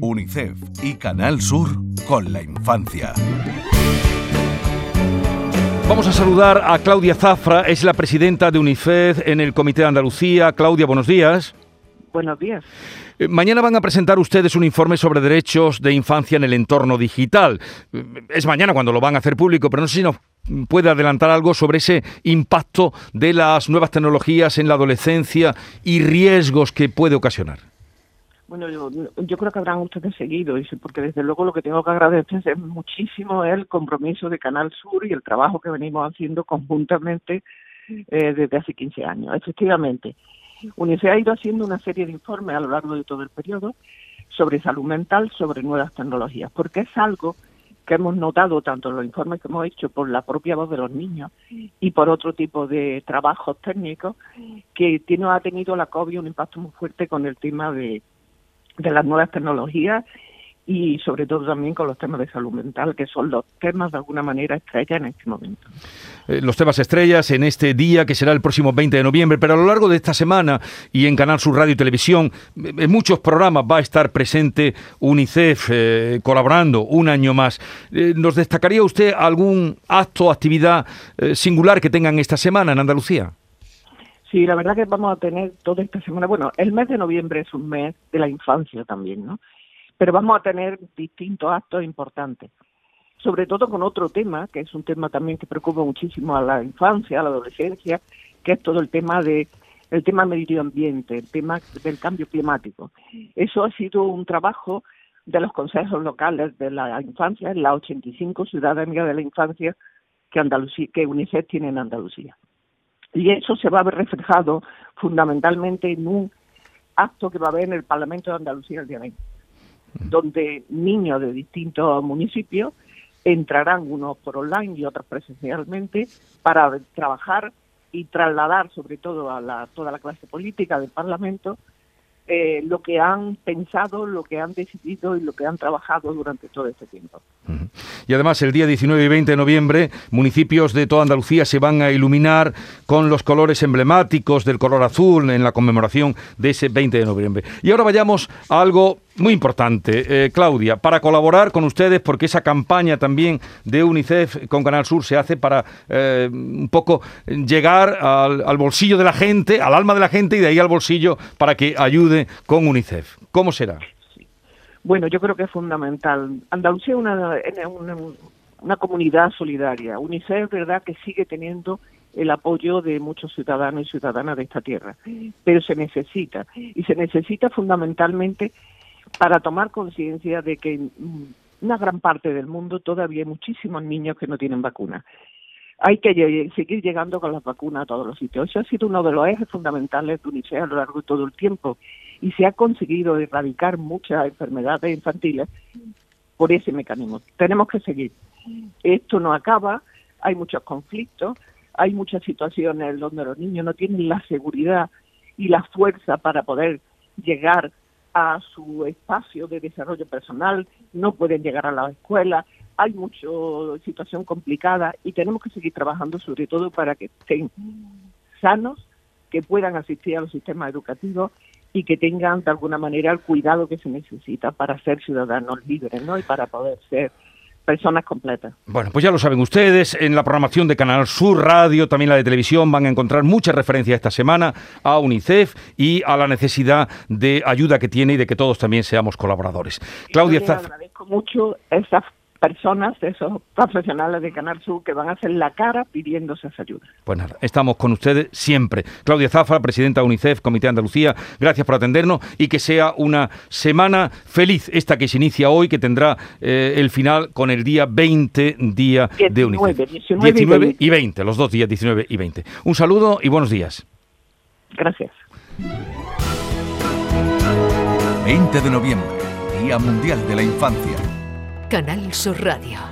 UNICEF y Canal Sur con la infancia. Vamos a saludar a Claudia Zafra, es la presidenta de UNICEF en el Comité de Andalucía. Claudia, buenos días. Buenos días. Eh, mañana van a presentar ustedes un informe sobre derechos de infancia en el entorno digital. Eh, es mañana cuando lo van a hacer público, pero no sé si nos puede adelantar algo sobre ese impacto de las nuevas tecnologías en la adolescencia y riesgos que puede ocasionar. Bueno, yo, yo creo que habrán ustedes seguido, porque desde luego lo que tengo que agradecer es muchísimo el compromiso de Canal Sur y el trabajo que venimos haciendo conjuntamente eh, desde hace 15 años. Efectivamente, UNICEF ha ido haciendo una serie de informes a lo largo de todo el periodo sobre salud mental, sobre nuevas tecnologías, porque es algo que hemos notado tanto en los informes que hemos hecho por la propia voz de los niños y por otro tipo de trabajos técnicos que tiene, ha tenido la COVID un impacto muy fuerte con el tema de, de las nuevas tecnologías y sobre todo también con los temas de salud mental, que son los temas de alguna manera estrella en este momento. Eh, los temas estrellas en este día, que será el próximo 20 de noviembre, pero a lo largo de esta semana y en Canal Sur Radio y Televisión, en muchos programas va a estar presente UNICEF eh, colaborando un año más. Eh, ¿Nos destacaría usted algún acto o actividad singular que tengan esta semana en Andalucía? Sí, la verdad que vamos a tener toda esta semana, bueno, el mes de noviembre es un mes de la infancia también, ¿no? pero vamos a tener distintos actos importantes, sobre todo con otro tema, que es un tema también que preocupa muchísimo a la infancia, a la adolescencia, que es todo el tema de el tema medio ambiente, el tema del cambio climático. Eso ha sido un trabajo de los consejos locales de la infancia, en las 85 ciudades amigas de la infancia que, UNICEF tiene en Andalucía. Y eso se va a ver reflejado fundamentalmente en un acto que va a haber en el Parlamento de Andalucía el día 20 donde niños de distintos municipios entrarán unos por online y otros presencialmente para trabajar y trasladar sobre todo a la, toda la clase política del Parlamento eh, lo que han pensado, lo que han decidido y lo que han trabajado durante todo este tiempo. Y además el día 19 y 20 de noviembre municipios de toda Andalucía se van a iluminar con los colores emblemáticos del color azul en la conmemoración de ese 20 de noviembre. Y ahora vayamos a algo muy importante, eh, Claudia, para colaborar con ustedes, porque esa campaña también de UNICEF con Canal Sur se hace para eh, un poco llegar al, al, bolsillo de la gente, al alma de la gente y de ahí al bolsillo para que ayude con UNICEF. ¿Cómo será? Bueno, yo creo que es fundamental. Andalucía es una, una, una comunidad solidaria. UNICEF es verdad que sigue teniendo el apoyo de muchos ciudadanos y ciudadanas de esta tierra, pero se necesita y se necesita fundamentalmente para tomar conciencia de que en una gran parte del mundo todavía hay muchísimos niños que no tienen vacuna. Hay que seguir llegando con las vacunas a todos los sitios. Eso ha sido uno de los ejes fundamentales de UNICEF a lo largo de todo el tiempo y se ha conseguido erradicar muchas enfermedades infantiles por ese mecanismo. Tenemos que seguir. Esto no acaba, hay muchos conflictos, hay muchas situaciones donde los niños no tienen la seguridad y la fuerza para poder llegar a su espacio de desarrollo personal, no pueden llegar a la escuela, hay mucha situación complicada y tenemos que seguir trabajando sobre todo para que estén sanos, que puedan asistir a los sistemas educativos y que tengan de alguna manera el cuidado que se necesita para ser ciudadanos libres, ¿no? Y para poder ser personas completas. Bueno, pues ya lo saben ustedes, en la programación de Canal Sur Radio, también la de televisión, van a encontrar muchas referencias esta semana a UNICEF y a la necesidad de ayuda que tiene y de que todos también seamos colaboradores. Claudia Zaf... agradezco mucho esa personas, esos profesionales de Canal Sur que van a hacer la cara pidiéndose esa ayuda. Pues nada, estamos con ustedes siempre. Claudia Zafra, presidenta de UNICEF, Comité de Andalucía, gracias por atendernos y que sea una semana feliz esta que se inicia hoy, que tendrá eh, el final con el día 20, día de UNICEF. 19, 19 y 20, los dos días 19 y 20. Un saludo y buenos días. Gracias. 20 de noviembre, Día Mundial de la Infancia. Canal Sur Radio.